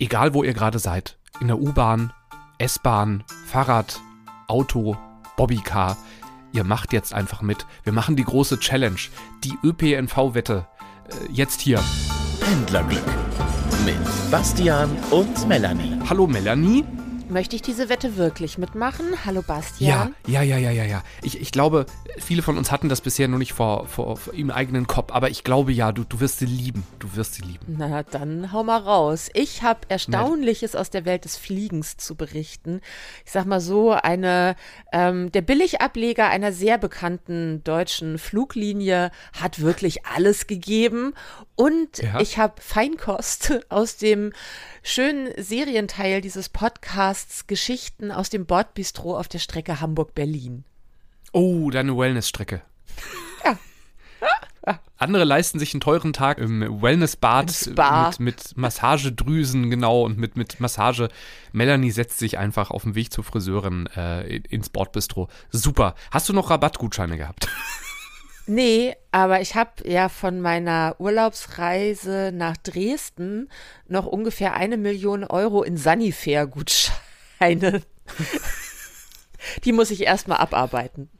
egal wo ihr gerade seid, in der U-Bahn, S-Bahn, Fahrrad, Auto, Bobbycar, ihr macht jetzt einfach mit. Wir machen die große Challenge, die ÖPNV-Wette. Äh, jetzt hier. Pendlerglück mit Bastian und Melanie. Hallo Melanie. Möchte ich diese Wette wirklich mitmachen? Hallo Bastian. Ja, ja, ja, ja, ja, ja. Ich, ich glaube, viele von uns hatten das bisher noch nicht vor, vor, vor im eigenen Kopf, aber ich glaube ja, du, du wirst sie lieben. Du wirst sie lieben. Na, dann hau mal raus. Ich habe Erstaunliches aus der Welt des Fliegens zu berichten. Ich sag mal so, eine, ähm, der Billigableger einer sehr bekannten deutschen Fluglinie hat wirklich alles gegeben. Und Ja. ich habe Feinkost aus dem schönen Serienteil dieses Podcasts Geschichten aus dem Bordbistro auf der Strecke Hamburg-Berlin. Oh, deine Wellnessstrecke. Andere leisten sich einen teuren Tag im Wellnessbad mit, mit Massagedrüsen, genau, und mit, mit Massage. Melanie setzt sich einfach auf dem Weg zur Friseurin äh, ins Bordbistro. Super. Hast du noch Rabattgutscheine gehabt? Nee, aber ich habe ja von meiner Urlaubsreise nach Dresden noch ungefähr eine Million Euro in Sanifair-Gutscheine. Die muss ich erstmal abarbeiten.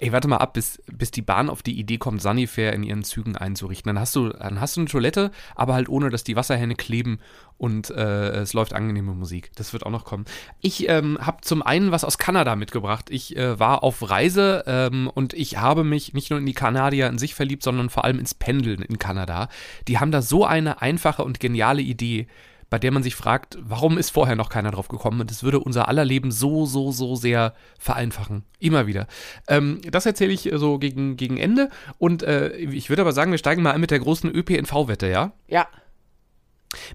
Ey, warte mal ab, bis, bis die Bahn auf die Idee kommt, Sanifair in ihren Zügen einzurichten. Dann hast du, dann hast du eine Toilette, aber halt ohne, dass die Wasserhähne kleben und äh, es läuft angenehme Musik. Das wird auch noch kommen. Ich ähm, habe zum einen was aus Kanada mitgebracht. Ich äh, war auf Reise ähm, und ich habe mich nicht nur in die Kanadier in sich verliebt, sondern vor allem ins Pendeln in Kanada. Die haben da so eine einfache und geniale Idee bei der man sich fragt, warum ist vorher noch keiner drauf gekommen? Und das würde unser aller Leben so, so, so sehr vereinfachen. Immer wieder. Ähm, das erzähle ich äh, so gegen, gegen Ende. Und äh, ich würde aber sagen, wir steigen mal ein mit der großen ÖPNV-Wette, ja? Ja,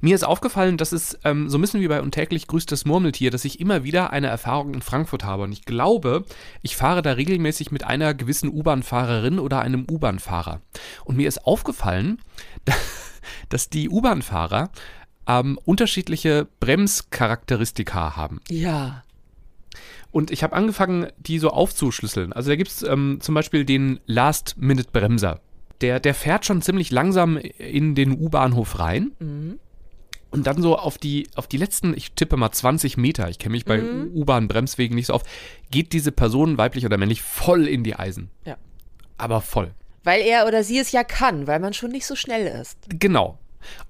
Mir ist aufgefallen, dass es ähm, so ein bisschen wie bei Untäglich grüßt das Murmeltier, dass ich immer wieder eine Erfahrung in Frankfurt habe. Und ich glaube, ich fahre da regelmäßig mit einer gewissen U-Bahn-Fahrerin oder einem U-Bahn-Fahrer. Und mir ist aufgefallen, dass die U-Bahn-Fahrer ähm, unterschiedliche Bremscharakteristika haben. ja. Und ich habe angefangen, die so aufzuschlüsseln. Also da gibt es ähm, zum Beispiel den Last-Minute-Bremser. Der, der fährt schon ziemlich langsam in den U-Bahnhof rein. Und dann so auf die, auf die letzten, ich tippe mal 20 Meter, ich kenne mich bei U-Bahn-Bremswegen nicht so auf, geht diese Person, weiblich oder männlich, voll in die Eisen. Ja. Aber voll. Weil er oder sie es ja kann, weil man schon nicht so schnell ist. Genau.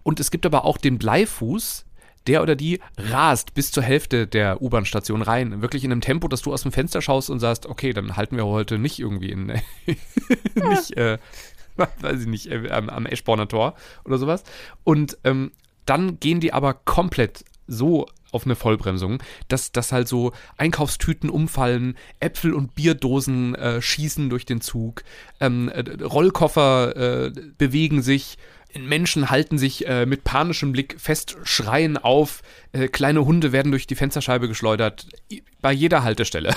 Und es gibt aber auch den Bleifuß, der oder die rast bis zur Hälfte der U-Bahn-Station rein. Wirklich in einem Tempo, dass du aus dem Fenster schaust und sagst, okay, dann halten wir heute nicht irgendwie in, nicht, äh, weiß ich nicht, äh, am, am Eschborner Tor oder sowas. Und ähm, dann gehen die aber komplett so auf eine Vollbremsung, dass, dass halt so Einkaufstüten umfallen, Äpfel und Bierdosen äh, schießen durch den Zug, ähm, äh, Rollkoffer äh, bewegen sich, Menschen halten sich äh, mit panischem Blick fest, schreien auf, äh, kleine Hunde werden durch die Fensterscheibe geschleudert, bei jeder Haltestelle.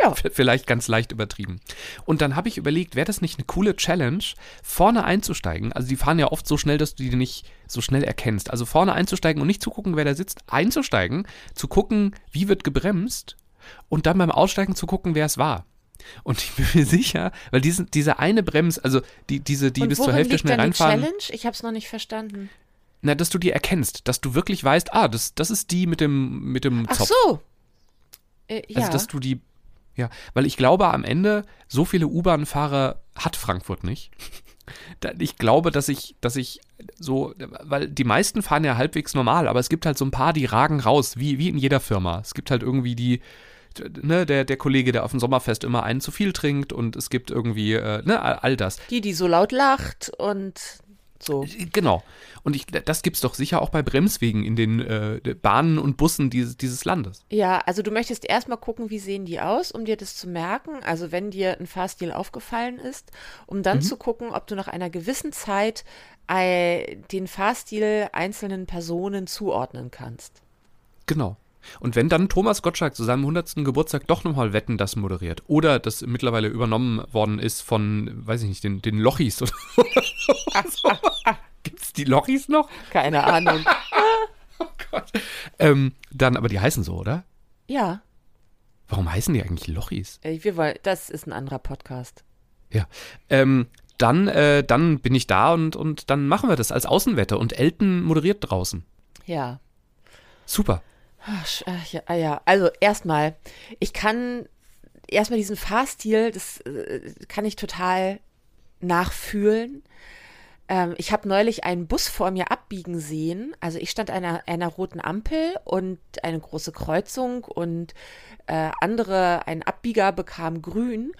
Ja. Vielleicht ganz leicht übertrieben. Und dann habe ich überlegt, wäre das nicht eine coole Challenge, vorne einzusteigen? Also die fahren ja oft so schnell, dass du die nicht so schnell erkennst. Also vorne einzusteigen und nicht zu gucken, wer da sitzt, einzusteigen, zu gucken, wie wird gebremst und dann beim Aussteigen zu gucken, wer es war. Und ich bin mir sicher, weil diesen, diese eine Brems, also die, diese, die Und bis zur Hälfte liegt schnell reinfahren, Challenge? Ich habe es noch nicht verstanden. na, dass du die erkennst, dass du wirklich weißt, ah, das, das ist die mit dem, mit dem Ach Zopf. so. Äh, ja. Also, dass du die, ja, weil ich glaube, am Ende, so viele U-Bahn-Fahrer hat Frankfurt nicht. Ich glaube, dass ich, dass ich so, weil die meisten fahren ja halbwegs normal, aber es gibt halt so ein paar, die ragen raus, wie, wie in jeder Firma. Es gibt halt irgendwie die, ne, der, der Kollege, der auf dem Sommerfest immer einen zu viel trinkt und es gibt irgendwie, äh, ne, all all das. die, die so laut lacht und so. Genau. Und ich, das gibt's doch sicher auch bei Bremswegen in den äh, Bahnen und Bussen dieses, dieses Landes. Ja, also du möchtest erstmal gucken, wie sehen die aus, um dir das zu merken. Also wenn dir ein Fahrstil aufgefallen ist, um dann zu gucken, ob du nach einer gewissen Zeit äh, den Fahrstil einzelnen Personen zuordnen kannst. Genau. Und wenn dann Thomas Gottschalk zu seinem 100. Geburtstag doch nochmal Wetten das moderiert oder das mittlerweile übernommen worden ist von, weiß ich nicht, den, den Lochis oder, so. Gibt's die Lochis noch? Keine Ahnung. Ähm, dann, aber die heißen so, oder? ja, Warum heißen die eigentlich Lochis? wir wollen, das ist ein anderer Podcast. Ja. Ähm, dann, äh, dann bin ich da und, und dann machen wir das als Außenwette und Elton moderiert draußen. Ja. Super. Ach, ach, ja, ah ja, also erstmal, ich kann erstmal diesen Fahrstil, das äh, kann ich total nachfühlen. Ähm, ich habe neulich einen Bus vor mir abbiegen sehen. Also ich stand an einer, einer roten Ampel und eine große Kreuzung und äh, andere, ein Abbieger bekam grün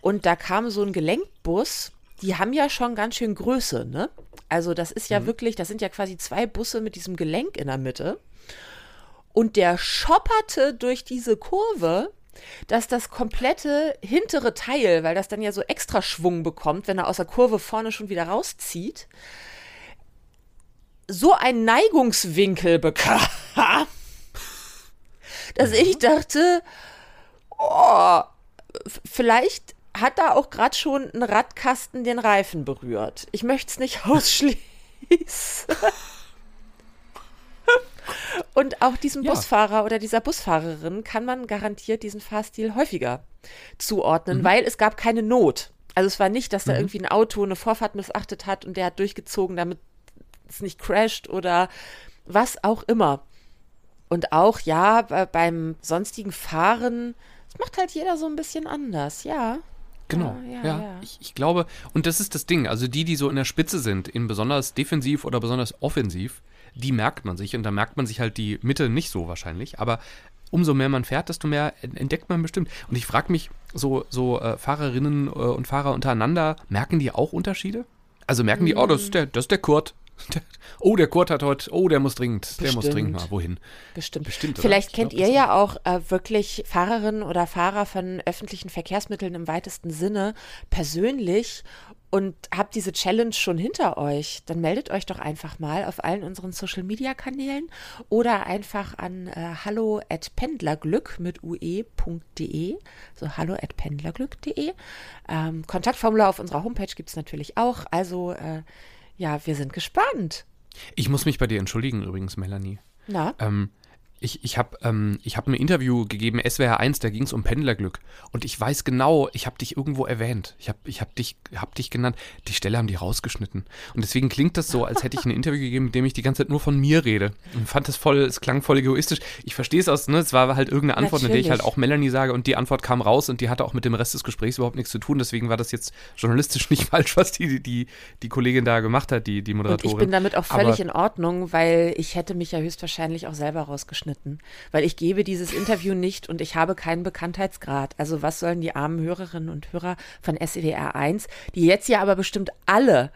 und da kam so ein Gelenkbus. Die haben ja schon ganz schön Größe, ne? Also das ist ja wirklich, das sind ja quasi zwei Busse mit diesem Gelenk in der Mitte. Und der schopperte durch diese Kurve, dass das komplette hintere Teil, weil das dann ja so extra Schwung bekommt, wenn er aus der Kurve vorne schon wieder rauszieht, so einen Neigungswinkel bekam, dass ich dachte, oh, vielleicht hat da auch gerade schon ein Radkasten den Reifen berührt. Ich möchte es nicht ausschließen. Und auch diesem Ja. Busfahrer oder dieser Busfahrerin kann man garantiert diesen Fahrstil häufiger zuordnen, weil es gab keine Not. Also es war nicht, dass da irgendwie ein Auto eine Vorfahrt missachtet hat und der hat durchgezogen, damit es nicht crasht oder was auch immer. Und auch, ja, be- beim sonstigen Fahren, das macht halt jeder so ein bisschen anders, ja. Genau, Ja, ja. ja, ja. Ich, ich glaube, und das ist das Ding, also die, die so in der Spitze sind, in besonders defensiv oder besonders offensiv, die merkt man sich und da merkt man sich halt die Mitte nicht so wahrscheinlich, aber umso mehr man fährt, desto mehr en- entdeckt man bestimmt. Und ich frage mich, so, so äh, Fahrerinnen äh, und Fahrer untereinander, merken die auch Unterschiede? Also merken die, oh, das ist der, das ist der Kurt. Oh, der Kurt hat heute, oh, der muss dringend, der muss Bestimmt. dringend mal wohin. Bestimmt. Bestimmt? Vielleicht Ich kennt glaub, ihr ja auch äh, wirklich Fahrerinnen oder Fahrer von öffentlichen Verkehrsmitteln im weitesten Sinne persönlich und habt diese Challenge schon hinter euch. Dann meldet euch doch einfach mal auf allen unseren Social Media Kanälen oder einfach an äh, hallo at pendlerglück mit ue.de, so hallo at pendlerglück.de. Ähm, Kontaktformular auf unserer Homepage gibt es natürlich auch. Also äh, ja, wir sind gespannt. Ich muss mich bei dir entschuldigen übrigens, Melanie. Na? Ähm, ich ich habe ähm, ich hab ein Interview gegeben, SWR 1, da ging es um Pendlerglück. Und ich weiß genau, ich habe dich irgendwo erwähnt. Ich habe ich hab dich, hab dich genannt. Die Stelle haben die rausgeschnitten. Und deswegen klingt das so, als hätte ich ein Interview gegeben, mit dem ich die ganze Zeit nur von mir rede. Und ich fand das voll, es klang voll egoistisch. Ich verstehe es aus, ne? Es war halt irgendeine Antwort, in der ich halt Natürlich. auch Melanie sage und die Antwort kam raus und die hatte auch mit dem Rest des Gesprächs überhaupt nichts zu tun. Deswegen war das jetzt journalistisch nicht falsch, was die, die, die Kollegin da gemacht hat, die, die Und Moderatorin. ich bin damit auch völlig Aber- in Ordnung, weil ich hätte mich ja höchstwahrscheinlich auch selber rausgeschnitten. Weil ich gebe dieses Interview nicht und ich habe keinen Bekanntheitsgrad. Also was sollen die armen Hörerinnen und Hörer von SWR 1, die jetzt ja aber bestimmt alle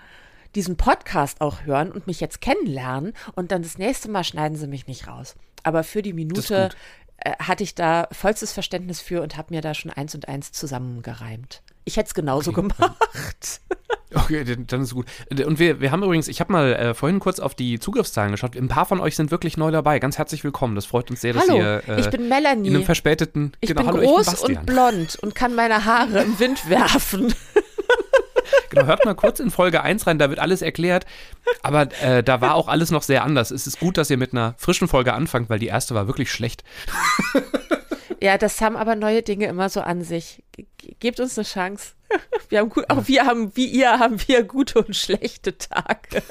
diesen Podcast auch hören und mich jetzt kennenlernen und dann das nächste Mal schneiden sie mich nicht raus. Aber für die Minute äh, hatte ich da vollstes Verständnis für und habe mir da schon eins und eins zusammengereimt. Ich hätte es genauso gemacht. Okay, dann ist gut. Und wir, wir haben übrigens, ich habe mal äh, vorhin kurz auf die Zugriffszahlen geschaut. Ein paar von euch sind wirklich neu dabei. Ganz herzlich willkommen. Das freut uns sehr, dass Hallo, ihr äh, ich bin Melanie. in einem verspäteten. Ich genau, bin hallo, groß ich bin und blond und kann meine Haare im Wind werfen. Genau, hört mal kurz in Folge 1 rein, da wird alles erklärt. Aber äh, da war auch alles noch sehr anders. Es ist gut, dass ihr mit einer frischen Folge anfangt, weil die erste war wirklich schlecht. Ja, das haben aber neue Dinge immer so an sich. Ge- ge- Gebt uns eine Chance. Wir haben gut, auch wir haben, wie ihr, haben wir gute und schlechte Tage.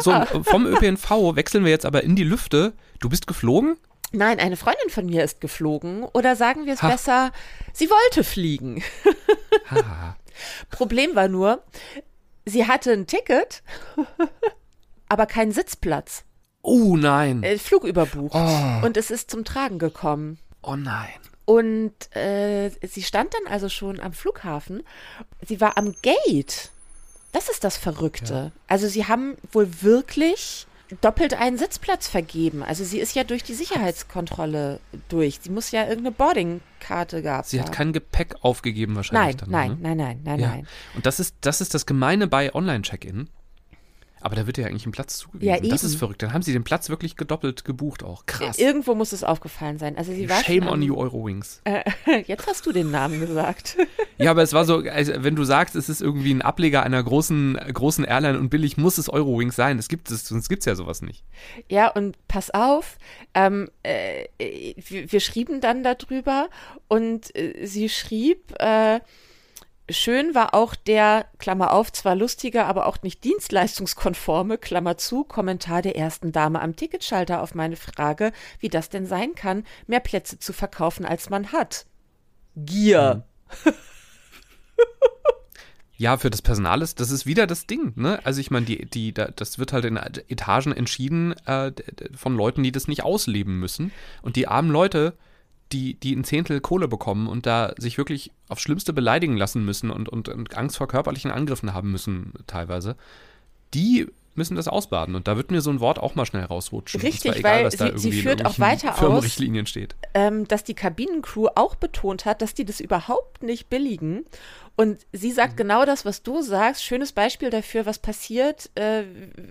So, Ah. vom ÖPNV wechseln wir jetzt aber in die Lüfte. Du bist geflogen? Nein, eine Freundin von mir ist geflogen. Oder sagen wir es Ha. besser, sie wollte fliegen. Haha. Problem war nur, sie hatte ein Ticket, aber keinen Sitzplatz. Oh nein. Flug überbucht. Oh. Und es ist zum Tragen gekommen. Oh nein. Und äh, sie stand dann also schon am Flughafen. Sie war am Gate. Das ist das Verrückte. Also sie haben wohl wirklich doppelt einen Sitzplatz vergeben. Also sie ist ja durch die Sicherheitskontrolle durch. Sie muss ja irgendeine Boardingkarte gehabt Sie hat kein Gepäck aufgegeben wahrscheinlich Nein, dann. nein, ne? nein, nein, nein, Ja. nein. Und das ist, das ist das Gemeine bei Online-Check-In. Aber da wird ja eigentlich ein Platz zugewiesen. Ja, Das ist verrückt. Dann haben sie den Platz wirklich gedoppelt gebucht auch. Krass. Irgendwo muss es aufgefallen sein. Also sie war Shame on you, Eurowings. Jetzt hast du den Namen gesagt. Ja, aber es war so, also wenn du sagst, es ist irgendwie ein Ableger einer großen, großen Airline und billig muss es Eurowings sein. Das gibt es, sonst gibt es ja sowas nicht. Ja, und pass auf, ähm, äh, wir, wir schrieben dann darüber und äh, sie schrieb, äh, Schön war auch der, Klammer auf, zwar lustiger, aber auch nicht dienstleistungskonforme, Klammer zu, Kommentar der ersten Dame am Ticketschalter auf meine Frage, wie das denn sein kann, mehr Plätze zu verkaufen, als man hat. Gier. Mhm. Ja, für das Personal ist, das ist wieder das Ding, ne? Also ich meine, die, die, das wird halt in Etagen entschieden äh, von Leuten, die das nicht ausleben müssen. Und die armen Leute, die, die ein Zehntel Kohle bekommen und da sich wirklich aufs Schlimmste beleidigen lassen müssen und, und, und Angst vor körperlichen Angriffen haben müssen, teilweise, die müssen das ausbaden. Und da wird mir so ein Wort auch mal schnell rausrutschen. Richtig, egal, weil sie, sie führt auch weiter aus, steht. Ähm, dass die Kabinencrew auch betont hat, dass die das überhaupt nicht billigen und sie sagt mhm. genau das, was du sagst. Schönes Beispiel dafür, was passiert äh,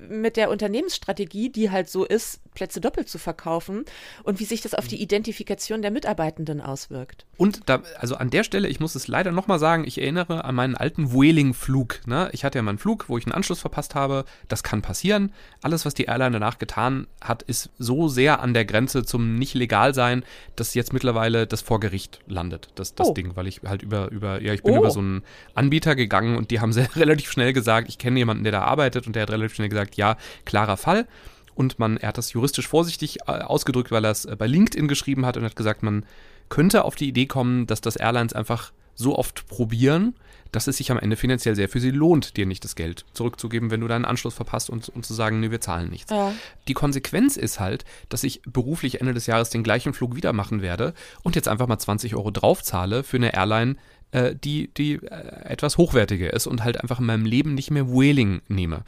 mit der Unternehmensstrategie, die halt so ist, Plätze doppelt zu verkaufen und wie sich das auf die mhm. Identifikation der Mitarbeitenden auswirkt. Und da, also an der Stelle, ich muss es leider nochmal sagen, ich erinnere an meinen alten Vueling-Flug. Ne? Ich hatte ja meinen Flug, wo ich einen Anschluss verpasst habe. Das kann passieren. Alles, was die Airline danach getan hat, ist so sehr an der Grenze zum nicht legal sein, dass jetzt mittlerweile das vor Gericht landet, das, das oh. Ding, weil ich halt über, über, ja, ich bin oh. über so einen Anbieter gegangen und die haben sehr, relativ schnell gesagt, ich kenne jemanden, der da arbeitet und der hat relativ schnell gesagt, ja, klarer Fall. Und man, er hat das juristisch vorsichtig äh, ausgedrückt, weil er es äh, bei LinkedIn geschrieben hat und hat gesagt, man könnte auf die Idee kommen, dass das Airlines einfach so oft probieren, dass es sich am Ende finanziell sehr für sie lohnt, dir nicht das Geld zurückzugeben, wenn du deinen Anschluss verpasst und, und zu sagen, nee, wir zahlen nichts. Ja. Die Konsequenz ist halt, dass ich beruflich Ende des Jahres den gleichen Flug wieder machen werde und jetzt einfach mal 20 Euro draufzahle für eine Airline, äh, die, die äh, etwas hochwertiger ist und halt einfach in meinem Leben nicht mehr Whaling nehme.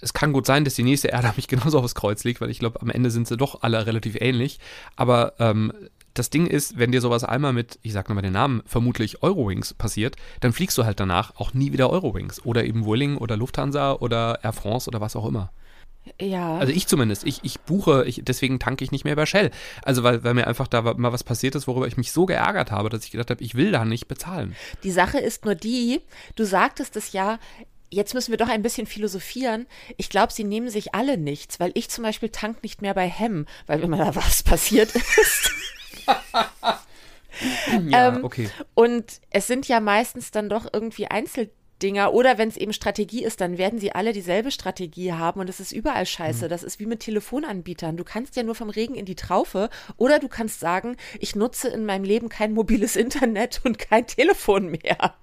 Es kann gut sein, dass die nächste Erde mich genauso aufs Kreuz legt, weil ich glaube, am Ende sind sie doch alle relativ ähnlich. Aber ähm, das Ding ist, wenn dir sowas einmal mit, ich sag nochmal den Namen, vermutlich Eurowings passiert, dann fliegst du halt danach auch nie wieder Eurowings oder eben Vueling oder Lufthansa oder Air France oder was auch immer. Ja. Also ich zumindest. Ich, ich buche, ich, deswegen tanke ich nicht mehr bei Shell. Also weil, weil mir einfach da mal was passiert ist, worüber ich mich so geärgert habe, dass ich gedacht habe, ich will da nicht bezahlen. Die Sache ist nur die, du sagtest es ja, jetzt müssen wir doch ein bisschen philosophieren. Ich glaube, sie nehmen sich alle nichts, weil ich zum Beispiel tank nicht mehr bei Hem, weil wenn da was passiert ist. ja, ähm, okay. Und es sind ja meistens dann doch irgendwie Einzel Dinger. Oder wenn es eben Strategie ist, dann werden sie alle dieselbe Strategie haben und es ist überall scheiße. Mhm. Das ist wie mit Telefonanbietern. Du kannst ja nur vom Regen in die Traufe oder du kannst sagen, ich nutze in meinem Leben kein mobiles Internet und kein Telefon mehr.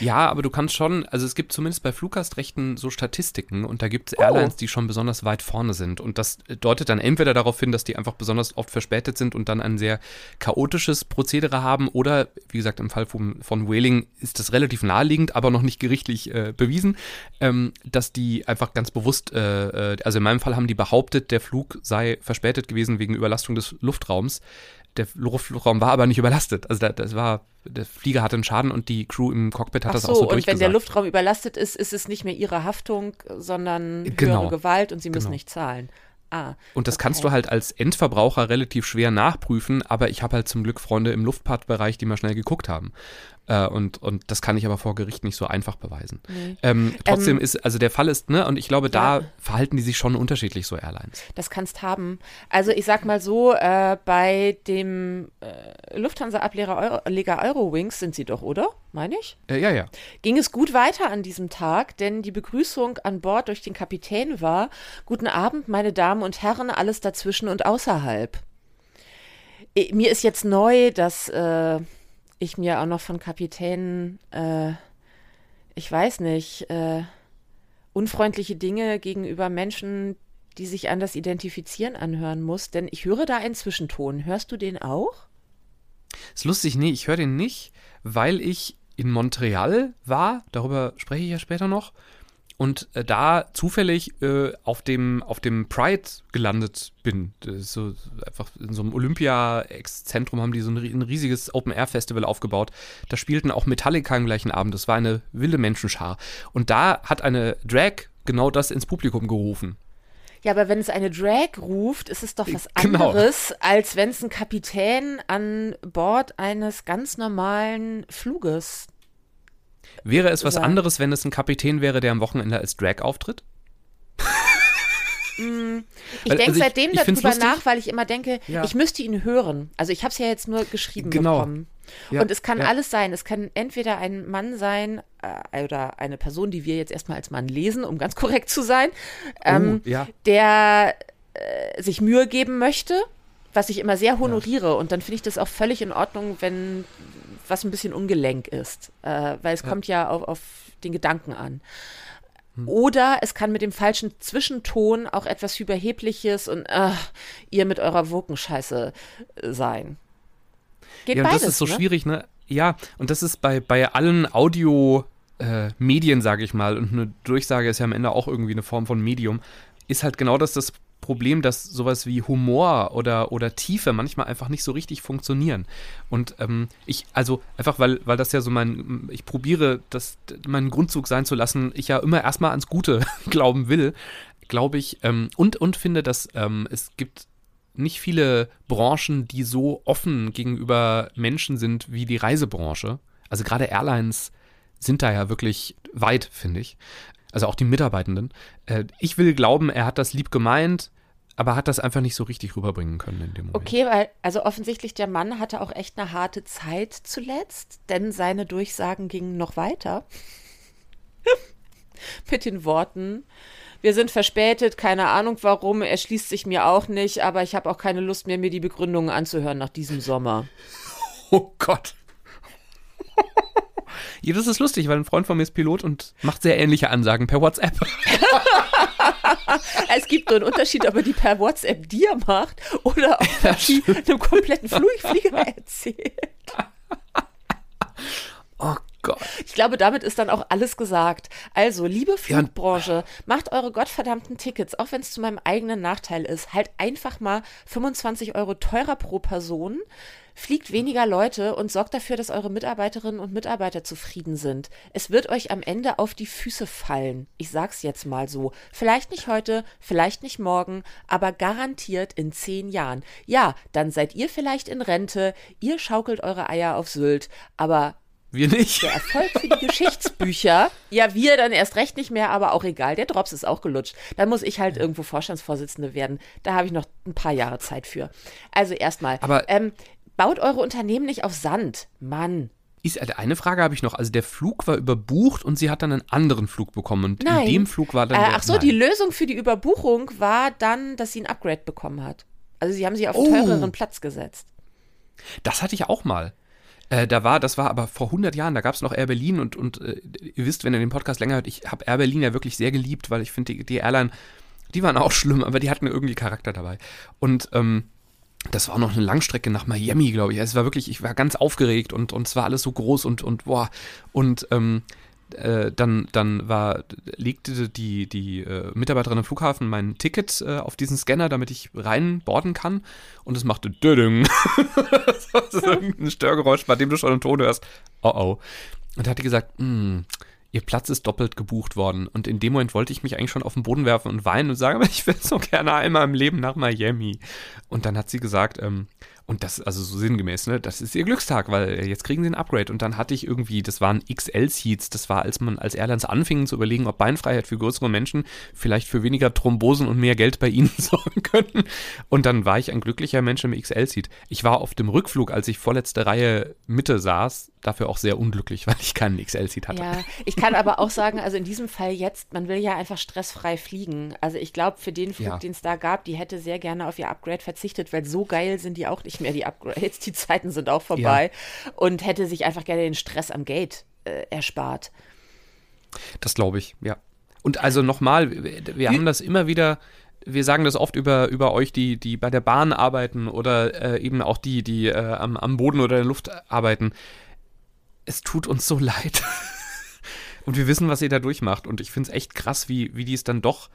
Ja, aber du kannst schon, also es gibt zumindest bei Fluggastrechten so Statistiken und da gibt es oh. Airlines, die schon besonders weit vorne sind. Und das deutet dann entweder darauf hin, dass die einfach besonders oft verspätet sind und dann ein sehr chaotisches Prozedere haben oder, wie gesagt, im Fall von, von Whaling ist das relativ naheliegend, aber noch nicht gerichtlich äh, bewiesen, ähm, dass die einfach ganz bewusst, äh, äh also in meinem Fall haben die behauptet, der Flug sei verspätet gewesen wegen Überlastung des Luftraums der Luftraum war aber nicht überlastet. Also da, das war, der Flieger hatte einen Schaden und die Crew im Cockpit hat Ach das so, auch so und durchgesagt. wenn der Luftraum überlastet ist, ist es nicht mehr ihre Haftung, sondern höhere genau. Gewalt und sie müssen genau. nicht zahlen. Ah, und das okay. kannst du halt als Endverbraucher relativ schwer nachprüfen, aber ich habe halt zum Glück Freunde im Luftfahrtbereich, die mal schnell geguckt haben. Äh, und, und das kann ich aber vor Gericht nicht so einfach beweisen. Nee. Ähm, trotzdem ähm, ist, also der Fall ist, ne, und ich glaube, ja. da verhalten die sich schon unterschiedlich, so Airlines. Das kannst haben. Also ich sag mal so, äh, bei dem äh, Lufthansa-Ableger Euro, Eurowings sind sie doch, oder? Meine ich? Äh, ja, ja. Ging es gut weiter an diesem Tag, denn die Begrüßung an Bord durch den Kapitän war: Guten Abend, meine Damen und Herren, alles dazwischen und außerhalb. Mir ist jetzt neu, dass äh, ich mir auch noch von Kapitänen, äh, ich weiß nicht, äh, unfreundliche Dinge gegenüber Menschen, die sich anders identifizieren, anhören muss. Denn ich höre da einen Zwischenton. Hörst du den auch? Ist lustig, nee, ich höre den nicht, weil ich in Montreal war. Darüber spreche ich ja später noch und äh, da zufällig äh, auf dem auf dem Pride gelandet bin. so einfach in so einem Olympia-Zentrum haben die so ein, ein riesiges Open-Air-Festival aufgebaut. Da spielten auch Metallica im gleichen Abend. Das war eine wilde Menschenschar. Und da hat eine Drag genau das ins Publikum gerufen. Ja, aber wenn es eine Drag ruft, ist es doch was genau. anderes, als wenn es ein Kapitän an Bord eines ganz normalen Fluges Wäre es was sein. anderes, wenn es ein Kapitän wäre, der am Wochenende als Drag auftritt? Mm, ich denke also seitdem ich, ich darüber nach, weil ich immer denke, ja. ich müsste ihn hören. Also ich habe es ja jetzt nur geschrieben genau. bekommen. Ja, und es kann ja. alles sein. Es kann entweder ein Mann sein äh, oder eine Person, die wir jetzt erstmal als Mann lesen, um ganz korrekt zu sein, ähm, oh, ja. der äh, sich Mühe geben möchte, was ich immer sehr honoriere. Und dann finde ich das auch völlig in Ordnung, wenn was ein bisschen ungelenk ist, äh, weil es kommt ja auf, auf den Gedanken an. Hm. Oder es kann mit dem falschen Zwischenton auch etwas Überhebliches und äh, ihr mit eurer Wurkenscheiße sein. Geht ja, beides, das ist so ne? schwierig, ne? Ja, und das ist bei, bei allen Audio- äh, Medien, sage ich mal, und eine Durchsage ist ja am Ende auch irgendwie eine Form von Medium, ist halt genau das das Problem, dass sowas wie Humor oder, oder Tiefe manchmal einfach nicht so richtig funktionieren. Und ähm, ich, also einfach, weil, weil das ja so mein, ich probiere, das meinen Grundzug sein zu lassen, ich ja immer erstmal ans Gute glauben will, glaube ich, ähm, und, und finde, dass ähm, es gibt nicht viele Branchen, die so offen gegenüber Menschen sind wie die Reisebranche. Also gerade Airlines sind da ja wirklich weit, finde ich. Also auch die Mitarbeitenden. Äh, ich will glauben, er hat das lieb gemeint, aber hat das einfach nicht so richtig rüberbringen können in dem Moment. Okay, weil, also offensichtlich der Mann hatte auch echt eine harte Zeit zuletzt, denn seine Durchsagen gingen noch weiter. Mit den Worten, wir sind verspätet, keine Ahnung warum, er schließt sich mir auch nicht, aber ich habe auch keine Lust mehr, mir die Begründungen anzuhören nach diesem Sommer. Oh Gott. ja, das ist lustig, weil ein Freund von mir ist Pilot und macht sehr ähnliche Ansagen per WhatsApp. es gibt nur einen Unterschied, ob er die per WhatsApp dir macht oder ob er die einem kompletten Flugflieger erzählt. Oh Gott. Ich glaube, damit ist dann auch alles gesagt. Also, liebe Flugbranche, macht eure gottverdammten Tickets, auch wenn es zu meinem eigenen Nachteil ist, halt einfach mal 25 Euro teurer pro Person fliegt weniger Leute und sorgt dafür, dass eure Mitarbeiterinnen und Mitarbeiter zufrieden sind. Es wird euch am Ende auf die Füße fallen. Ich sag's jetzt mal so. Vielleicht nicht heute, vielleicht nicht morgen, aber garantiert in zehn Jahren. Ja, dann seid ihr vielleicht in Rente, ihr schaukelt eure Eier auf Sylt, aber wir nicht. Der Erfolg für die Geschichtsbücher. Ja, wir dann erst recht nicht mehr, aber auch egal. Der Drops ist auch gelutscht. Dann muss ich halt irgendwo Vorstandsvorsitzende werden. Da habe ich noch ein paar Jahre Zeit für. Also erstmal. Aber ähm, baut eure Unternehmen nicht auf Sand. Mann. Ist, äh, eine Frage habe ich noch. Also der Flug war überbucht und sie hat dann einen anderen Flug bekommen. Und nein. in dem Flug war dann. Äh, ach so, nein. die Lösung für die Überbuchung war dann, dass sie ein Upgrade bekommen hat. Also sie haben sie auf oh. teureren Platz gesetzt. Das hatte ich auch mal. Äh, da war, das war aber vor 100 Jahren, da gab es noch Air Berlin und, und äh, ihr wisst, wenn ihr den Podcast länger hört, ich habe Air Berlin ja wirklich sehr geliebt, weil ich finde, die, die Airline, die waren auch schlimm, aber die hatten irgendwie Charakter dabei. Und ähm, das war auch noch eine Langstrecke nach Miami, glaube ich. Es war wirklich, ich war ganz aufgeregt und, und es war alles so groß und, und boah. Und ähm, äh, dann, dann war, legte die, die äh, Mitarbeiterin am Flughafen mein Ticket äh, auf diesen Scanner, damit ich reinborden kann. Und es machte Döding. das ist irgendein Störgeräusch, bei dem du schon einen Ton hörst. Oh oh. Und da hat die gesagt, hm, ihr Platz ist doppelt gebucht worden. Und in dem Moment wollte ich mich eigentlich schon auf den Boden werfen und weinen und sagen, ich will so gerne einmal im Leben nach Miami. Und dann hat sie gesagt, ähm, und das, also so sinngemäß, ne, das ist ihr Glückstag, weil jetzt kriegen sie ein Upgrade. Und dann hatte ich irgendwie, das waren XL-Seats, das war, als man als Airlines anfing zu überlegen, ob Beinfreiheit für größere Menschen vielleicht für weniger Thrombosen und mehr Geld bei ihnen sorgen könnten. Und dann war ich ein glücklicher Mensch im XL-Seat. Ich war auf dem Rückflug, als ich vorletzte Reihe Mitte saß, dafür auch sehr unglücklich, weil ich keinen XL-Seat hatte. Ja, ich kann aber auch sagen, also in diesem Fall jetzt, man will ja einfach stressfrei fliegen. Also ich glaube, für den Flug, ja. den es da gab, die hätte sehr gerne auf ihr Upgrade verzichtet, weil so geil sind die auch nicht mehr, die Upgrades. Die Zeiten sind auch vorbei. Ja. Und hätte sich einfach gerne den Stress am Gate äh, erspart. Das glaube ich, ja. Und also nochmal, wir, wir haben das immer wieder wir sagen das oft über, über euch, die, die bei der Bahn arbeiten oder äh, eben auch die, die äh, am, am Boden oder in der Luft arbeiten es tut uns so leid. und wir wissen, was ihr da durchmacht. Und ich finde es echt krass, wie, wie die es dann doch.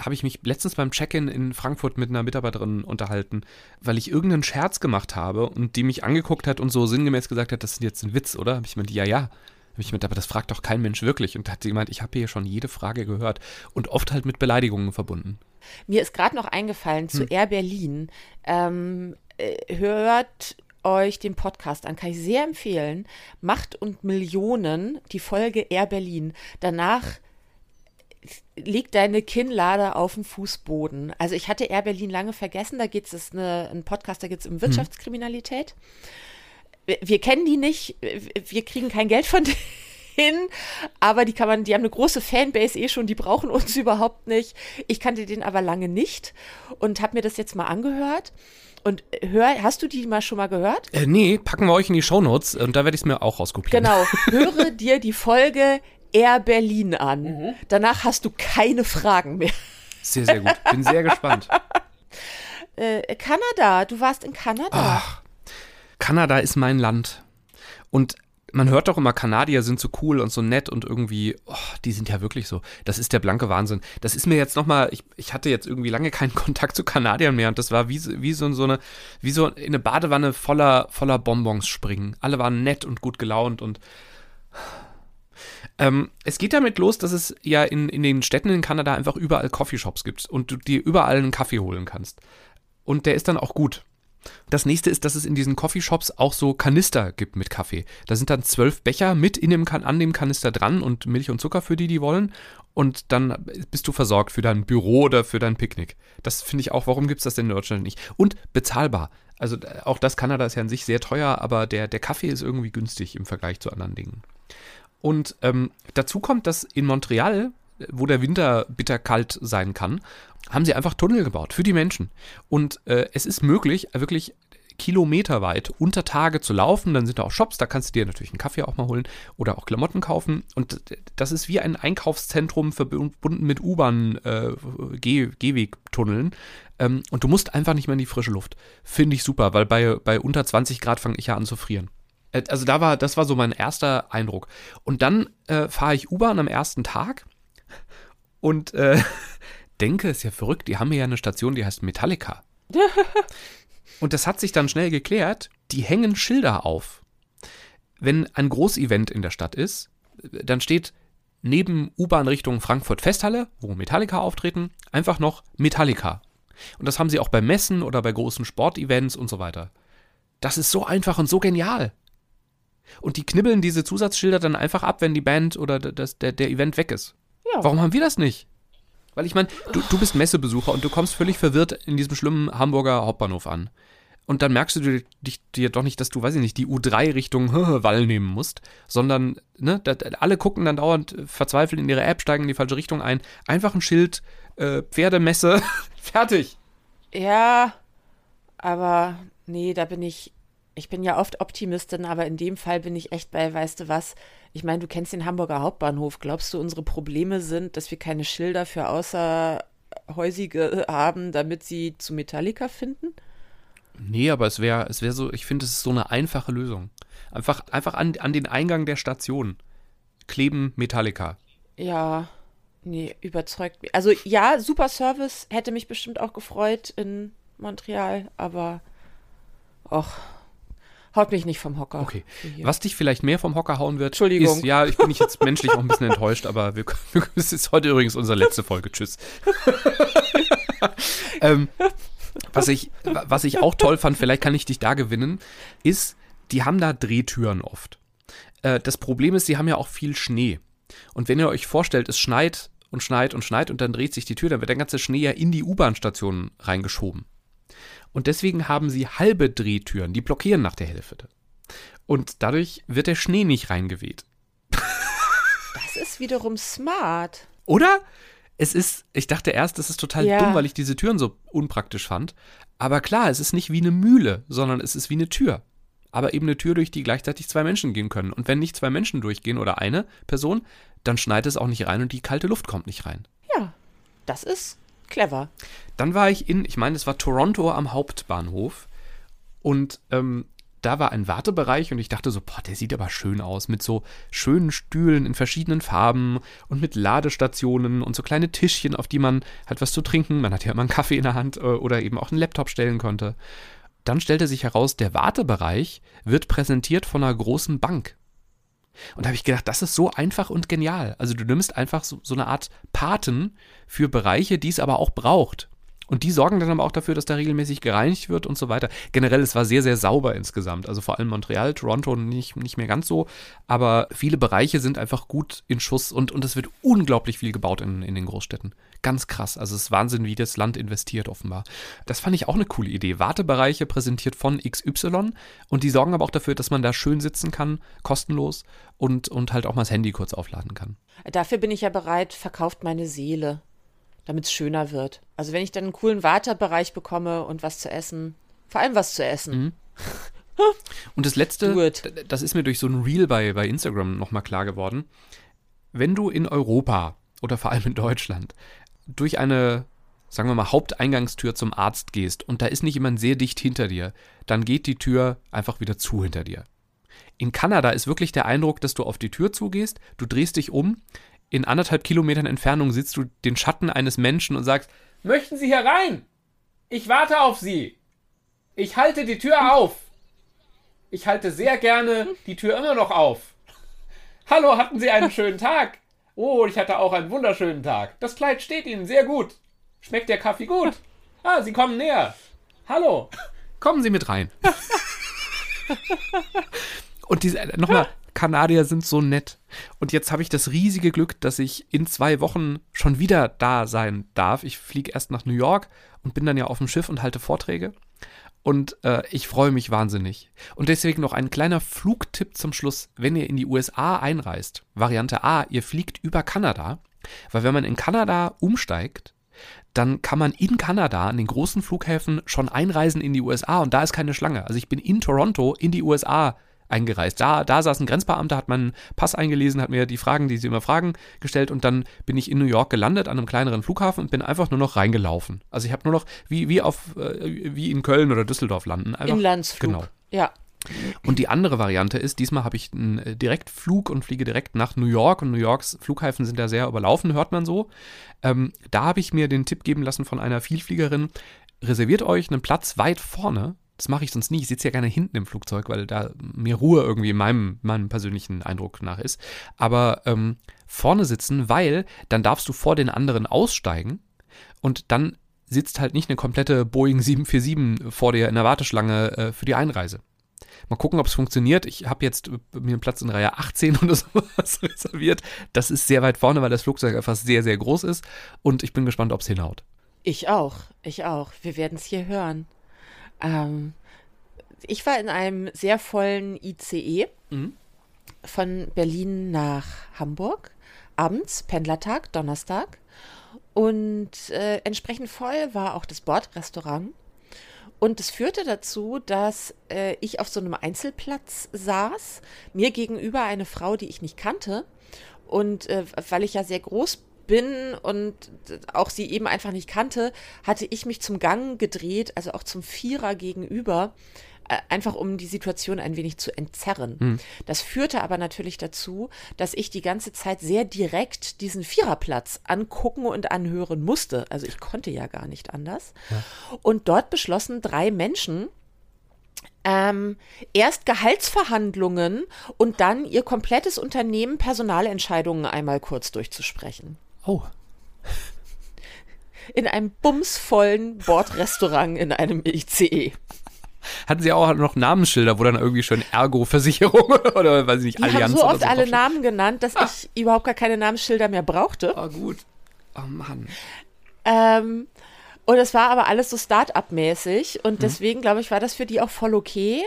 Habe ich mich letztens beim Check-in in Frankfurt mit einer Mitarbeiterin unterhalten, weil ich irgendeinen Scherz gemacht habe und die mich angeguckt hat und so sinngemäß gesagt hat, das ist jetzt ein Witz, oder? Habe ich gemeint, ja, ja. Habe ich gemeint, aber das fragt doch kein Mensch wirklich. Und da hat sie gemeint, ich habe hier schon jede Frage gehört und oft halt mit Beleidigungen verbunden. Mir ist gerade noch eingefallen zu hm. Air Berlin. Ähm, äh, hört euch den Podcast an, kann ich sehr empfehlen. Macht und Millionen, die Folge Air Berlin. Danach liegt deine Kinnlade auf dem Fußboden. Also ich hatte Air Berlin lange vergessen, da geht es, ein Podcast, da geht es um Wirtschaftskriminalität. wir, wir kennen die nicht, wir kriegen kein Geld von denen, aber die kann man, die haben eine große Fanbase eh schon, die brauchen uns überhaupt nicht. Ich kannte den aber lange nicht und habe mir das jetzt mal angehört. Und hör, hast du die mal schon mal gehört? Äh, nee, packen wir euch in die Shownotes und da werde ich es mir auch rauskopieren. Genau, höre dir die Folge Air Berlin an. Mhm. Danach hast du keine Fragen mehr. Sehr, sehr gut. Bin sehr gespannt. Äh, Kanada, du warst in Kanada. Ach, Kanada ist mein Land. Und man hört doch immer, Kanadier sind so cool und so nett und irgendwie, oh, die sind ja wirklich so. Das ist der blanke Wahnsinn. Das ist mir jetzt nochmal, ich, ich hatte jetzt irgendwie lange keinen Kontakt zu Kanadiern mehr und das war wie, wie so, so eine, wie so in eine Badewanne voller, voller Bonbons springen. Alle waren nett und gut gelaunt und ähm, es geht damit los, dass es ja in, in den Städten in Kanada einfach überall Coffeeshops gibt und du dir überall einen Kaffee holen kannst. Und der ist dann auch gut. Das nächste ist, dass es in diesen Coffeeshops auch so Kanister gibt mit Kaffee. Da sind dann zwölf Becher mit in dem an dem Kanister dran und Milch und Zucker für die, die wollen. Und dann bist du versorgt für dein Büro oder für dein Picknick. Das finde ich auch, warum gibt es das denn in Deutschland nicht? Und bezahlbar. Also auch das Kanada ist ja an sich sehr teuer, aber der, der Kaffee ist irgendwie günstig im Vergleich zu anderen Dingen. Und ähm, dazu kommt, dass in Montreal, wo der Winter bitterkalt sein kann, haben sie einfach Tunnel gebaut für die Menschen. Und äh, es ist möglich, wirklich kilometerweit unter Tage zu laufen. Dann sind da auch Shops, da kannst du dir natürlich einen Kaffee auch mal holen oder auch Klamotten kaufen. Und das ist wie ein Einkaufszentrum verbunden mit U-Bahn-Gehwegtunneln. Äh, ähm, und du musst einfach nicht mehr in die frische Luft. Finde ich super, weil bei, bei unter 20 Grad fange ich ja an zu frieren. Äh, also da war, das war so mein erster Eindruck. Und dann äh, fahre ich U-Bahn am ersten Tag und äh, denke, ist ja verrückt, die haben ja eine Station, die heißt Metallica. Und das hat sich dann schnell geklärt, die hängen Schilder auf. Wenn ein Großevent in der Stadt ist, dann steht neben U-Bahn Richtung Frankfurt Festhalle, wo Metallica auftreten, einfach noch Metallica. Und das haben sie auch bei Messen oder bei großen Sportevents und so weiter. Das ist so einfach und so genial. Und die knibbeln diese Zusatzschilder dann einfach ab, wenn die Band oder das, der, der Event weg ist. Ja. Warum haben wir das nicht? Weil ich meine, du, du bist Messebesucher und du kommst völlig verwirrt in diesem schlimmen Hamburger Hauptbahnhof an. Und dann merkst du dich dir doch nicht, dass du, weiß ich nicht, die U3 Richtung Wall nehmen musst, sondern ne, da, alle gucken dann dauernd verzweifelt in ihre App, steigen in die falsche Richtung ein. Einfach ein Schild, äh, Pferdemesse, fertig. Ja, aber nee, da bin ich ich bin ja oft Optimistin, aber in dem Fall bin ich echt bei, weißt du was, ich meine, du kennst den Hamburger Hauptbahnhof. Glaubst du, unsere Probleme sind, dass wir keine Schilder für Außerhäusige haben, damit sie zu Metallica finden? Nee, aber es wäre es wär so, ich finde, es ist so eine einfache Lösung. Einfach, einfach an, an den Eingang der Station kleben Metallica. Ja, nee, überzeugt mich. Also ja, super Service, hätte mich bestimmt auch gefreut in Montreal, aber och, Haut mich nicht vom Hocker. Okay. Was dich vielleicht mehr vom Hocker hauen wird, Entschuldigung. ist, ja, ich bin jetzt menschlich auch ein bisschen enttäuscht, aber wir, es ist heute übrigens unsere letzte Folge. Tschüss. ähm, was, ich, was ich auch toll fand, vielleicht kann ich dich da gewinnen, ist, die haben da Drehtüren oft. Äh, das Problem ist, sie haben ja auch viel Schnee. Und wenn ihr euch vorstellt, es schneit und schneit und schneit und dann dreht sich die Tür, dann wird der ganze Schnee ja in die U-Bahn-Station reingeschoben. Und deswegen haben sie halbe Drehtüren, die blockieren nach der Hälfte. Und dadurch wird der Schnee nicht reingeweht. Das ist wiederum smart. Oder? Es ist, ich dachte erst, das ist total ja. dumm, weil ich diese Türen so unpraktisch fand. Aber klar, es ist nicht wie eine Mühle, sondern es ist wie eine Tür. Aber eben eine Tür, durch die gleichzeitig zwei Menschen gehen können. Und wenn nicht zwei Menschen durchgehen oder eine Person, dann schneit es auch nicht rein und die kalte Luft kommt nicht rein. Ja, das ist Clever. Dann war ich in, ich meine, es war Toronto am Hauptbahnhof und ähm, da war ein Wartebereich und ich dachte so, boah, der sieht aber schön aus, mit so schönen Stühlen in verschiedenen Farben und mit Ladestationen und so kleine Tischchen, auf die man halt was zu trinken, man hat ja immer einen Kaffee in der Hand äh, oder eben auch einen Laptop stellen konnte. Dann stellte sich heraus, der Wartebereich wird präsentiert von einer großen Bank. Und da habe ich gedacht, das ist so einfach und genial. Also du nimmst einfach so, so eine Art Paten für Bereiche, die es aber auch braucht. Und die sorgen dann aber auch dafür, dass da regelmäßig gereinigt wird und so weiter. Generell, es war sehr, sehr sauber insgesamt. Also vor allem Montreal, Toronto nicht, nicht mehr ganz so. Aber viele Bereiche sind einfach gut in Schuss und, und es wird unglaublich viel gebaut in, in den Großstädten. Ganz krass. Also es ist Wahnsinn, wie das Land investiert offenbar. Das fand ich auch eine coole Idee. Wartebereiche präsentiert von XY und die sorgen aber auch dafür, dass man da schön sitzen kann, kostenlos und, und halt auch mal das Handy kurz aufladen kann. Dafür bin ich ja bereit, verkauft meine Seele damit es schöner wird. Also wenn ich dann einen coolen Wartebereich bekomme und was zu essen, vor allem was zu essen. Mhm. Und das letzte, das ist mir durch so ein Reel bei, bei Instagram nochmal klar geworden. Wenn du in Europa oder vor allem in Deutschland durch eine, sagen wir mal, Haupteingangstür zum Arzt gehst und da ist nicht jemand sehr dicht hinter dir, dann geht die Tür einfach wieder zu hinter dir. In Kanada ist wirklich der Eindruck, dass du auf die Tür zugehst, du drehst dich um, in anderthalb Kilometern Entfernung sitzt du den Schatten eines Menschen und sagst, möchten Sie hier rein? Ich warte auf Sie. Ich halte die Tür auf. Ich halte sehr gerne die Tür immer noch auf. Hallo, hatten Sie einen schönen Tag? Oh, ich hatte auch einen wunderschönen Tag. Das Kleid steht Ihnen sehr gut. Schmeckt der Kaffee gut? Ah, Sie kommen näher. Hallo. Kommen Sie mit rein. Und diese, nochmal, Kanadier sind so nett. Und jetzt habe ich das riesige Glück, dass ich in zwei Wochen schon wieder da sein darf. Ich fliege erst nach New York und bin dann ja auf dem Schiff und halte Vorträge. Und äh, ich freue mich wahnsinnig. Und deswegen noch ein kleiner Flugtipp zum Schluss. Wenn ihr in die USA einreist, Variante A, ihr fliegt über Kanada. Weil wenn man in Kanada umsteigt, dann kann man in Kanada an den großen Flughäfen schon einreisen in die USA und da ist keine Schlange. Also ich bin in Toronto in die USA eingereist. Da, da saß ein Grenzbeamter, hat meinen Pass eingelesen, hat mir die Fragen, die sie immer fragen, gestellt und dann bin ich in New York gelandet an einem kleineren Flughafen und bin einfach nur noch reingelaufen. Also ich habe nur noch wie, wie auf äh, wie in Köln oder Düsseldorf landen. Einfach, Inlandsflug. Genau. Ja. Und die andere Variante ist, diesmal habe ich einen äh, Direktflug und fliege direkt nach New York und New Yorks Flughäfen sind ja sehr überlaufen, hört man so. Ähm, da habe ich mir den Tipp geben lassen von einer Vielfliegerin, reserviert euch einen Platz weit vorne, das mache ich sonst nie. Ich sitze ja gerne hinten im Flugzeug, weil da mehr Ruhe irgendwie in meinem, meinem persönlichen Eindruck nach ist. Aber ähm, vorne sitzen, weil dann darfst du vor den anderen aussteigen und dann sitzt halt nicht eine komplette Boeing 747 vor dir in der Warteschlange äh, für die Einreise. Mal gucken, ob es funktioniert. Ich habe jetzt mir einen Platz in Reihe 18 oder sowas reserviert. Das ist sehr weit vorne, weil das Flugzeug einfach sehr, sehr groß ist. Und ich bin gespannt, ob es hinhaut. Ich auch, ich auch. Wir werden es hier hören. Ähm, ich war in einem sehr vollen ICE mhm. von Berlin nach Hamburg, abends, Pendlertag, Donnerstag. Und äh, entsprechend voll war auch das Bordrestaurant. Und es führte dazu, dass äh, ich auf so einem Einzelplatz saß, mir gegenüber eine Frau, die ich nicht kannte. Und äh, weil ich ja sehr groß bin und auch sie eben einfach nicht kannte, hatte ich mich zum Gang gedreht, also auch zum Vierer gegenüber, äh, einfach um die Situation ein wenig zu entzerren. Mhm. Das führte aber natürlich dazu, dass ich die ganze Zeit sehr direkt diesen Viererplatz angucken und anhören musste. Also ich konnte ja gar nicht anders. Ja. Und dort beschlossen drei Menschen, ähm, erst Gehaltsverhandlungen und dann ihr komplettes Unternehmen Personalentscheidungen einmal kurz durchzusprechen. Oh. In einem bumsvollen Bordrestaurant in einem ICE. Hatten sie auch noch Namensschilder, wo dann irgendwie schon Ergo-Versicherung oder weiß ich nicht, Die Allianz haben so oft so alle Namen genannt, dass ah. ich überhaupt gar keine Namensschilder mehr brauchte. Oh, gut. Oh Mann. Ähm, und es war aber alles so Start-up-mäßig und mhm. deswegen, glaube ich, war das für die auch voll okay.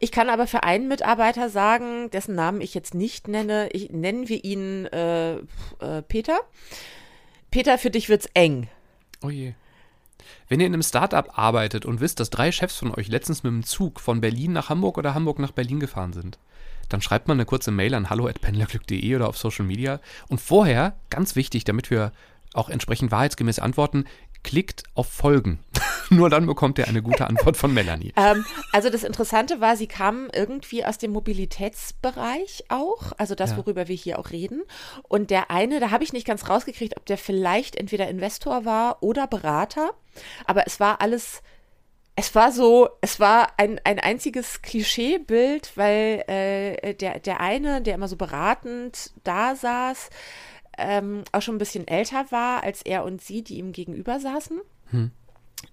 Ich kann aber für einen Mitarbeiter sagen, dessen Namen ich jetzt nicht nenne, ich, nennen wir ihn äh, äh, Peter. Peter, für dich wird's eng. Oh je. Wenn ihr in einem Startup arbeitet und wisst, dass drei Chefs von euch letztens mit dem Zug von Berlin nach Hamburg oder Hamburg nach Berlin gefahren sind, dann schreibt man eine kurze Mail an hallo@pendlerglück.de oder auf Social Media und vorher, ganz wichtig, damit wir auch entsprechend wahrheitsgemäß antworten, klickt auf Folgen. Nur dann bekommt ihr eine gute Antwort von Melanie. ähm, also das Interessante war, sie kamen irgendwie aus dem Mobilitätsbereich auch, also das, ja. worüber wir hier auch reden. Und der eine, da habe ich nicht ganz rausgekriegt, ob der vielleicht entweder Investor war oder Berater. Aber es war alles es war so, es war ein, ein einziges Klischeebild, weil äh, der, der eine, der immer so beratend da saß, ähm, auch schon ein bisschen älter war als er und sie, die ihm gegenüber saßen. Hm.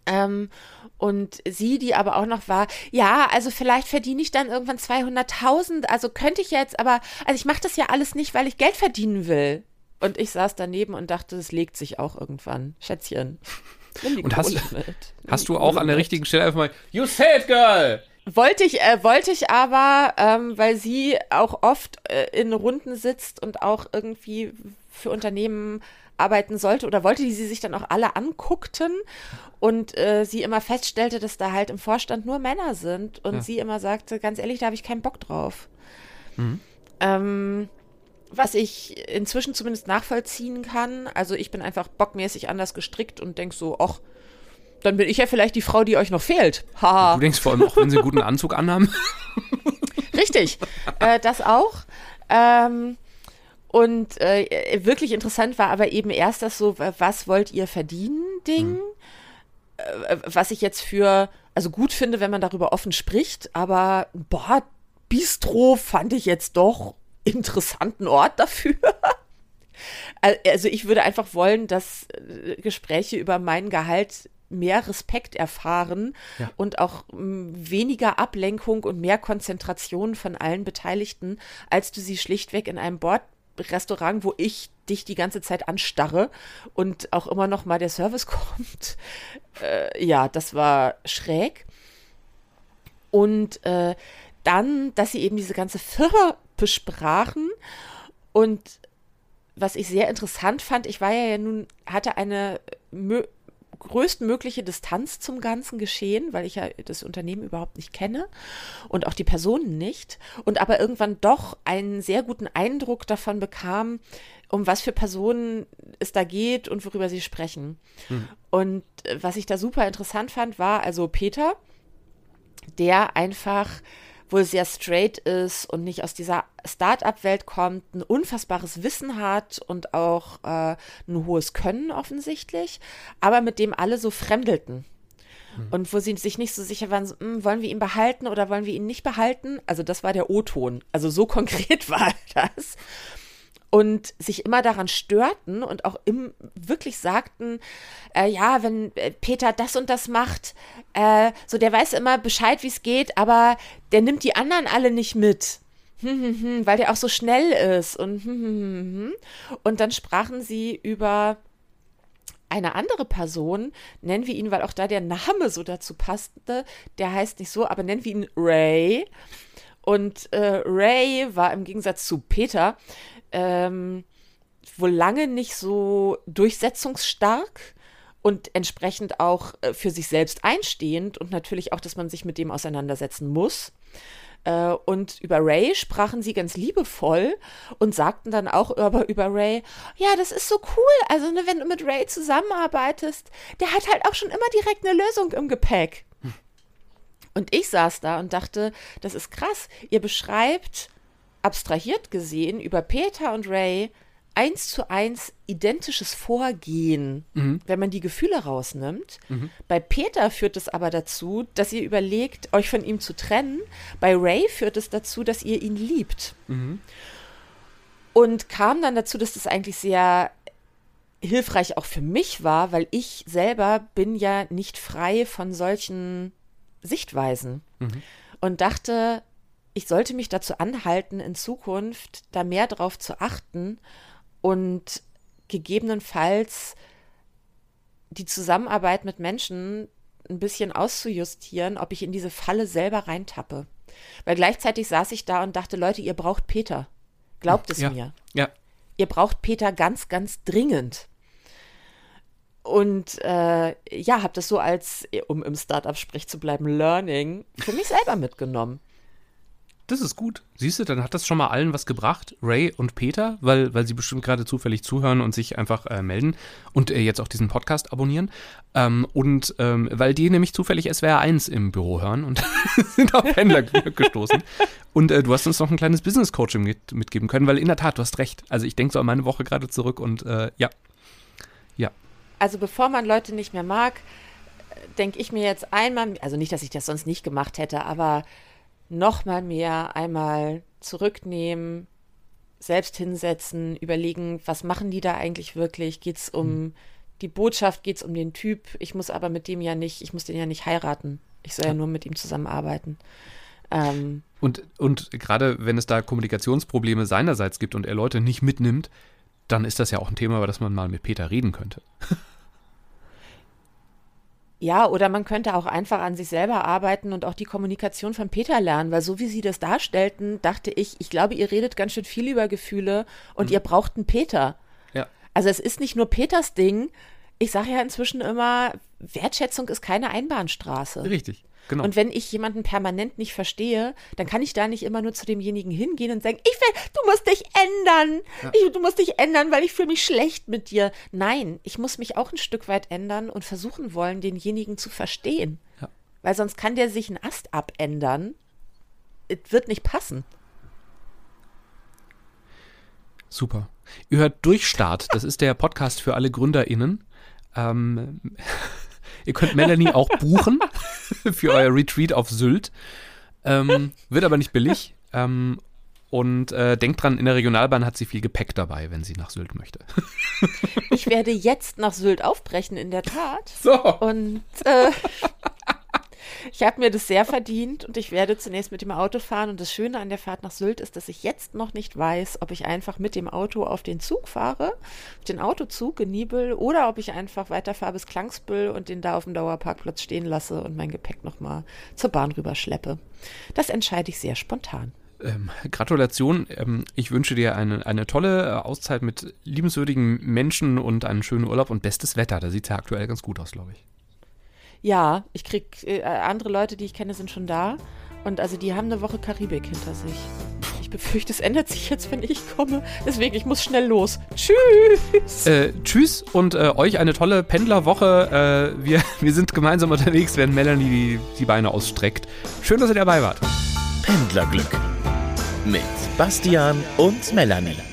Ähm, und sie, die aber auch noch war, ja, also vielleicht verdiene ich dann irgendwann 200.000, also könnte ich jetzt, aber, also ich mache das ja alles nicht, weil ich Geld verdienen will. Und ich saß daneben und dachte, es legt sich auch irgendwann. Schätzchen. Und hast, hast du auch an der richtigen Stelle einfach mal, you said girl! Wollte ich, äh, wollte ich aber, ähm, weil sie auch oft äh, in Runden sitzt und auch irgendwie für Unternehmen arbeiten sollte oder wollte, die sie sich dann auch alle anguckten und äh, sie immer feststellte, dass da halt im Vorstand nur Männer sind und ja. sie immer sagte, ganz ehrlich, da habe ich keinen Bock drauf. Mhm. Ähm, was ich inzwischen zumindest nachvollziehen kann, also ich bin einfach bockmäßig anders gestrickt und denk so, ach, dann bin ich ja vielleicht die Frau, die euch noch fehlt. Haha. Du denkst vor allem auch, wenn sie einen guten Anzug anhaben. Richtig, äh, das auch. Ähm, und äh, wirklich interessant war aber eben erst das so, was wollt ihr verdienen, Ding. Mhm. Äh, was ich jetzt für, also gut finde, wenn man darüber offen spricht, aber boah, Bistro fand ich jetzt doch interessanten Ort dafür. Also ich würde einfach wollen, dass äh, Gespräche über mein Gehalt mehr Respekt erfahren ja. und auch weniger Ablenkung und mehr Konzentration von allen Beteiligten, als du sie schlichtweg in einem Bordrestaurant, wo ich dich die ganze Zeit anstarre und auch immer noch mal der Service kommt. Äh, ja, das war schräg. Und äh, dann, dass sie eben diese ganze Firma besprachen und was ich sehr interessant fand, ich war ja nun, hatte eine größtmögliche Distanz zum ganzen Geschehen, weil ich ja das Unternehmen überhaupt nicht kenne und auch die Personen nicht und aber irgendwann doch einen sehr guten Eindruck davon bekam, um was für Personen es da geht und worüber sie sprechen. Hm. Und äh, was ich da super interessant fand, war also Peter, der einfach wohl sehr straight ist und nicht aus dieser Start-up-Welt kommt, ein unfassbares Wissen hat und auch äh, ein hohes Können offensichtlich, aber mit dem alle so fremdelten. Hm. Und wo sie sich nicht so sicher waren, so, hm, wollen wir ihn behalten oder wollen wir ihn nicht behalten? Also das war der O-Ton. Also so konkret war das und sich immer daran störten und auch im, wirklich sagten, äh, ja, wenn äh, Peter das und das macht, äh, so der weiß immer Bescheid, wie es geht, aber der nimmt die anderen alle nicht mit. weil der auch so schnell ist und und dann sprachen sie über eine andere Person, nennen wir ihn, weil auch da der Name so dazu passte, der heißt nicht so, aber nennen wir ihn Ray. Und äh, Ray war im Gegensatz zu Peter ähm, wohl lange nicht so durchsetzungsstark und entsprechend auch äh, für sich selbst einstehend und natürlich auch, dass man sich mit dem auseinandersetzen muss. Äh, und über Ray sprachen sie ganz liebevoll und sagten dann auch über, über Ray, ja, das ist so cool. Also, ne, wenn du mit Ray zusammenarbeitest, der hat halt auch schon immer direkt eine Lösung im Gepäck. Und ich saß da und dachte, das ist krass. Ihr beschreibt abstrahiert gesehen über Peter und Ray eins zu eins identisches Vorgehen, mhm. wenn man die Gefühle rausnimmt. Mhm. Bei Peter führt es aber dazu, dass ihr überlegt, euch von ihm zu trennen. Bei Ray führt es dazu, dass ihr ihn liebt. Mhm. Und kam dann dazu, dass das eigentlich sehr hilfreich auch für mich war, weil ich selber bin ja nicht frei von solchen Sichtweisen. Mhm. Und dachte, ich sollte mich dazu anhalten, in Zukunft da mehr drauf zu achten und gegebenenfalls die Zusammenarbeit mit Menschen ein bisschen auszujustieren, ob ich in diese Falle selber reintappe. Weil gleichzeitig saß ich da und dachte, Leute, ihr braucht Peter. Glaubt es ja, mir. Ja. Ihr braucht Peter ganz, ganz dringend. Und äh, ja, habe das so als, um im Startup-Sprech zu bleiben, Learning für mich selber mitgenommen. Das ist gut. Siehst du, dann hat das schon mal allen was gebracht, Ray und Peter, weil, weil sie bestimmt gerade zufällig zuhören und sich einfach äh, melden und äh, jetzt auch diesen Podcast abonnieren. Ähm, und ähm, weil die nämlich zufällig SWR 1 im Büro hören und sind auf Händler gestoßen. Und äh, du hast uns noch ein kleines Business-Coaching mit, mitgeben können, weil in der Tat, du hast recht. Also ich denke so an meine Woche gerade zurück und äh, ja. Ja. Also bevor man Leute nicht mehr mag, denke ich mir jetzt einmal, also nicht, dass ich das sonst nicht gemacht hätte, aber noch mal mehr einmal zurücknehmen, selbst hinsetzen, überlegen, was machen die da eigentlich wirklich? Geht es um mhm. die Botschaft geht es um den Typ. Ich muss aber mit dem ja nicht, ich muss den ja nicht heiraten. Ich soll ja nur mit ihm zusammenarbeiten. Ähm, und, und gerade wenn es da Kommunikationsprobleme seinerseits gibt und er Leute nicht mitnimmt, dann ist das ja auch ein Thema, über das man mal mit Peter reden könnte. Ja, oder man könnte auch einfach an sich selber arbeiten und auch die Kommunikation von Peter lernen, weil so wie Sie das darstellten, dachte ich, ich glaube, ihr redet ganz schön viel über Gefühle und mhm. ihr braucht einen Peter. Ja. Also es ist nicht nur Peters Ding. Ich sage ja inzwischen immer, Wertschätzung ist keine Einbahnstraße. Richtig. Genau. Und wenn ich jemanden permanent nicht verstehe, dann kann ich da nicht immer nur zu demjenigen hingehen und sagen, ich will, du musst dich ändern. Ja. Ich, du musst dich ändern, weil ich fühle mich schlecht mit dir. Nein, ich muss mich auch ein Stück weit ändern und versuchen wollen, denjenigen zu verstehen. Ja. Weil sonst kann der sich einen Ast abändern. Es wird nicht passen. Super. Ihr hört Durchstart. Das ist der Podcast für alle GründerInnen. Ähm, Ihr könnt Melanie auch buchen für euer Retreat auf Sylt. Ähm, wird aber nicht billig. Ähm, und äh, denkt dran, in der Regionalbahn hat sie viel Gepäck dabei, wenn sie nach Sylt möchte. ich werde jetzt nach Sylt aufbrechen, in der Tat. So. Und äh, ich habe mir das sehr verdient und ich werde zunächst mit dem Auto fahren. Und das Schöne an der Fahrt nach Sylt ist, dass ich jetzt noch nicht weiß, ob ich einfach mit dem Auto auf den Zug fahre, den Autozug in Nibel, oder ob ich einfach weiterfahre bis Klangsbüll und den da auf dem Dauerparkplatz stehen lasse und mein Gepäck nochmal zur Bahn rüberschleppe. Das entscheide ich sehr spontan. Ähm, Gratulation. Ähm, ich wünsche dir eine, eine tolle äh, Auszeit mit liebenswürdigen Menschen und einen schönen Urlaub und bestes Wetter. Da sieht es ja aktuell ganz gut aus, glaube ich. Ja, ich krieg äh, andere Leute, die ich kenne, sind schon da. Und also die haben eine Woche Karibik hinter sich. Ich befürchte, es ändert sich jetzt, wenn ich komme. Deswegen, ich muss schnell los. Tschüss. Äh, tschüss und äh, euch eine tolle Pendlerwoche. Äh, wir, wir sind gemeinsam unterwegs, während Melanie die, die Beine ausstreckt. Schön, dass ihr dabei wart. Pendlerglück mit Bastian und Melanie.